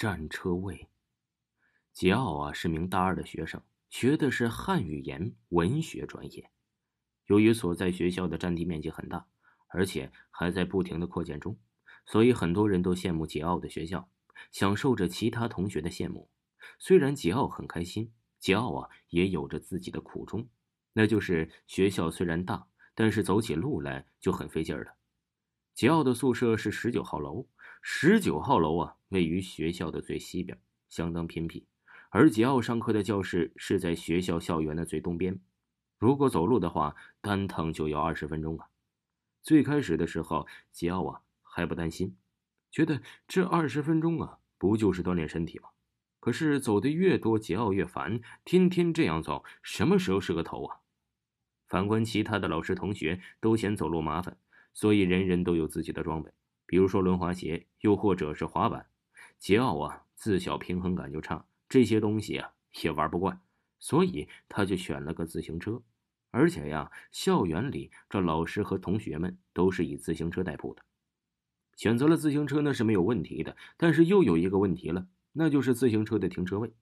占车位。桀骜啊是名大二的学生，学的是汉语言文学专业。由于所在学校的占地面积很大，而且还在不停的扩建中，所以很多人都羡慕桀骜的学校，享受着其他同学的羡慕。虽然桀骜很开心，桀骜啊也有着自己的苦衷，那就是学校虽然大，但是走起路来就很费劲儿了。桀骜的宿舍是十九号楼。十九号楼啊，位于学校的最西边，相当偏僻。而杰奥上课的教室是在学校校园的最东边，如果走路的话，单趟就要二十分钟啊。最开始的时候，杰奥啊还不担心，觉得这二十分钟啊，不就是锻炼身体吗？可是走的越多，杰奥越烦，天天这样走，什么时候是个头啊？反观其他的老师同学，都嫌走路麻烦，所以人人都有自己的装备。比如说轮滑鞋，又或者是滑板，桀骜啊自小平衡感就差，这些东西啊也玩不惯，所以他就选了个自行车。而且呀，校园里这老师和同学们都是以自行车代步的。选择了自行车那是没有问题的，但是又有一个问题了，那就是自行车的停车位。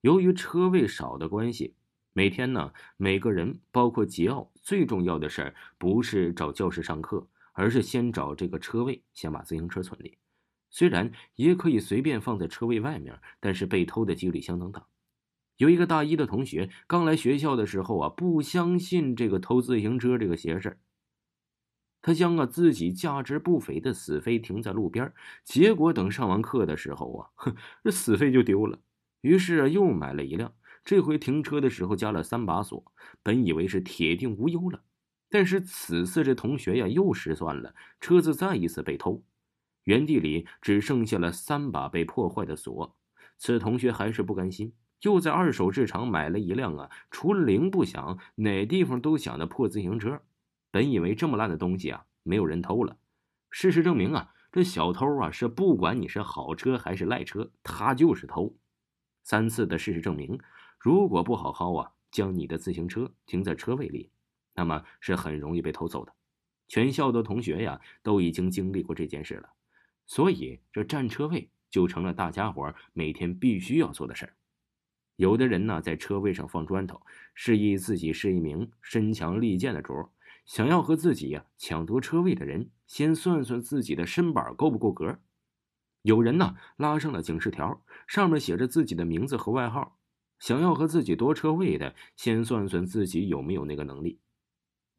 由于车位少的关系，每天呢每个人，包括桀骜，最重要的事儿不是找教室上课。而是先找这个车位，先把自行车存里。虽然也可以随便放在车位外面，但是被偷的几率相当大。有一个大一的同学刚来学校的时候啊，不相信这个偷自行车这个邪事他将啊自己价值不菲的死飞停在路边，结果等上完课的时候啊，哼，这死飞就丢了。于是啊，又买了一辆，这回停车的时候加了三把锁，本以为是铁定无忧了。但是此次这同学呀又失算了，车子再一次被偷，原地里只剩下了三把被破坏的锁。此同学还是不甘心，又在二手市场买了一辆啊，除了铃不响，哪地方都响的破自行车。本以为这么烂的东西啊，没有人偷了。事实证明啊，这小偷啊是不管你是好车还是赖车，他就是偷。三次的事实证明，如果不好好啊将你的自行车停在车位里。那么是很容易被偷走的，全校的同学呀都已经经历过这件事了，所以这占车位就成了大家伙每天必须要做的事儿。有的人呢在车位上放砖头，示意自己是一名身强力健的主儿，想要和自己呀抢夺车位的人先算算自己的身板够不够格。有人呢拉上了警示条，上面写着自己的名字和外号，想要和自己夺车位的先算算自己有没有那个能力。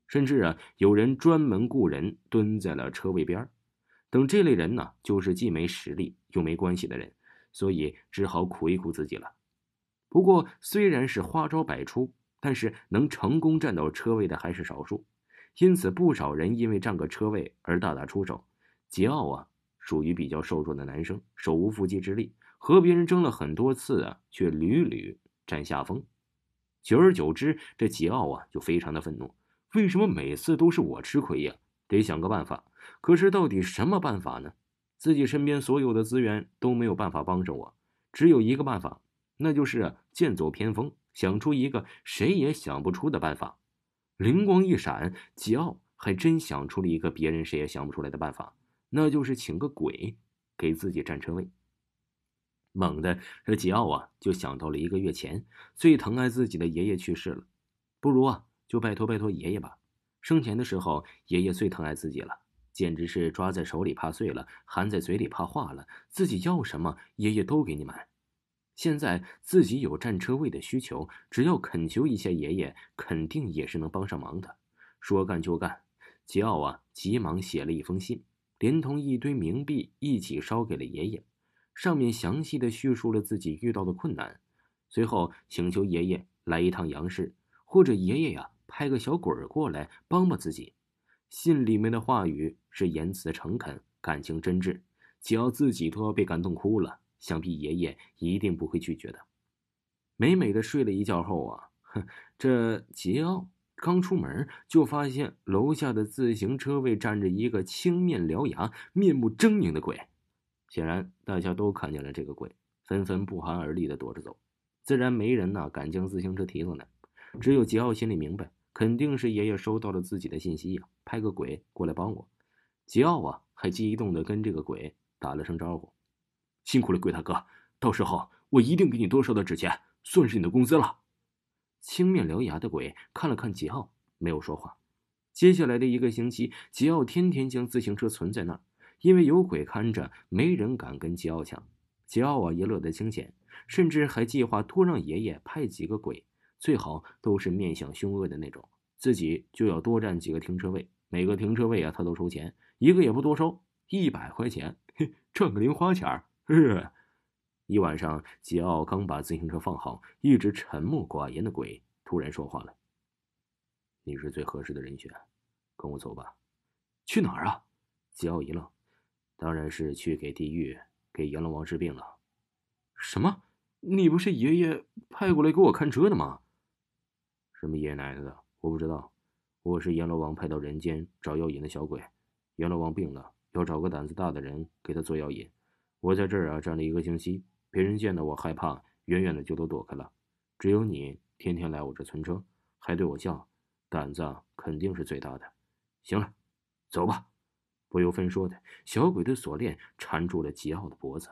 甚至啊，有人专门雇人蹲在了车位边等这类人呢，就是既没实力又没关系的人，所以只好苦一苦自己了。不过虽然是花招百出，但是能成功占到车位的还是少数，因此不少人因为占个车位而大打出手。桀骜啊，属于比较瘦弱的男生，手无缚鸡之力，和别人争了很多次啊，却屡屡占下风。久而久之，这桀骜啊，就非常的愤怒。为什么每次都是我吃亏呀？得想个办法。可是到底什么办法呢？自己身边所有的资源都没有办法帮上我，只有一个办法，那就是剑走偏锋，想出一个谁也想不出的办法。灵光一闪，桀骜还真想出了一个别人谁也想不出来的办法，那就是请个鬼给自己占车位。猛的，这桀骜啊就想到了一个月前最疼爱自己的爷爷去世了，不如啊。就拜托拜托爷爷吧，生前的时候爷爷最疼爱自己了，简直是抓在手里怕碎了，含在嘴里怕化了，自己要什么爷爷都给你买。现在自己有占车位的需求，只要恳求一下爷爷，肯定也是能帮上忙的。说干就干，桀骜啊急忙写了一封信，连同一堆冥币一起烧给了爷爷，上面详细的叙述了自己遇到的困难，随后请求爷爷来一趟杨氏，或者爷爷呀。派个小鬼儿过来帮帮自己。信里面的话语是言辞诚恳，感情真挚，桀骜自己都要被感动哭了。想必爷爷一定不会拒绝的。美美的睡了一觉后啊，哼，这桀骜刚出门就发现楼下的自行车位站着一个青面獠牙、面目狰狞的鬼。显然，大家都看见了这个鬼，纷纷不寒而栗的躲着走。自然没人呐敢将自行车提上来。只有桀骜心里明白，肯定是爷爷收到了自己的信息呀，派个鬼过来帮我。桀骜啊，还激动的跟这个鬼打了声招呼：“辛苦了，鬼大哥！到时候我一定给你多烧点纸钱，算是你的工资了。”青面獠牙的鬼看了看桀骜，没有说话。接下来的一个星期，桀骜天天将自行车存在那儿，因为有鬼看着，没人敢跟桀骜抢。桀骜啊，也乐得清闲，甚至还计划多让爷爷派几个鬼，最好都是面相凶恶的那种，自己就要多占几个停车位，每个停车位啊，他都收钱。一个也不多收，一百块钱，嘿，赚个零花钱儿。一晚上，桀骜刚把自行车放好，一直沉默寡言的鬼突然说话了：“你是最合适的人选，跟我走吧。”去哪儿啊？桀骜一愣：“当然是去给地狱，给阎罗王治病了。”什么？你不是爷爷派过来给我看车的吗？什么爷爷奶奶的，我不知道。我是阎罗王派到人间找药引的小鬼。阎罗王病了，要找个胆子大的人给他做药引。我在这儿啊站了一个星期，别人见到我害怕，远远的就都躲开了。只有你天天来我这存车，还对我笑，胆子肯定是最大的。行了，走吧。不由分说的，小鬼的锁链缠住了桀骜的脖子。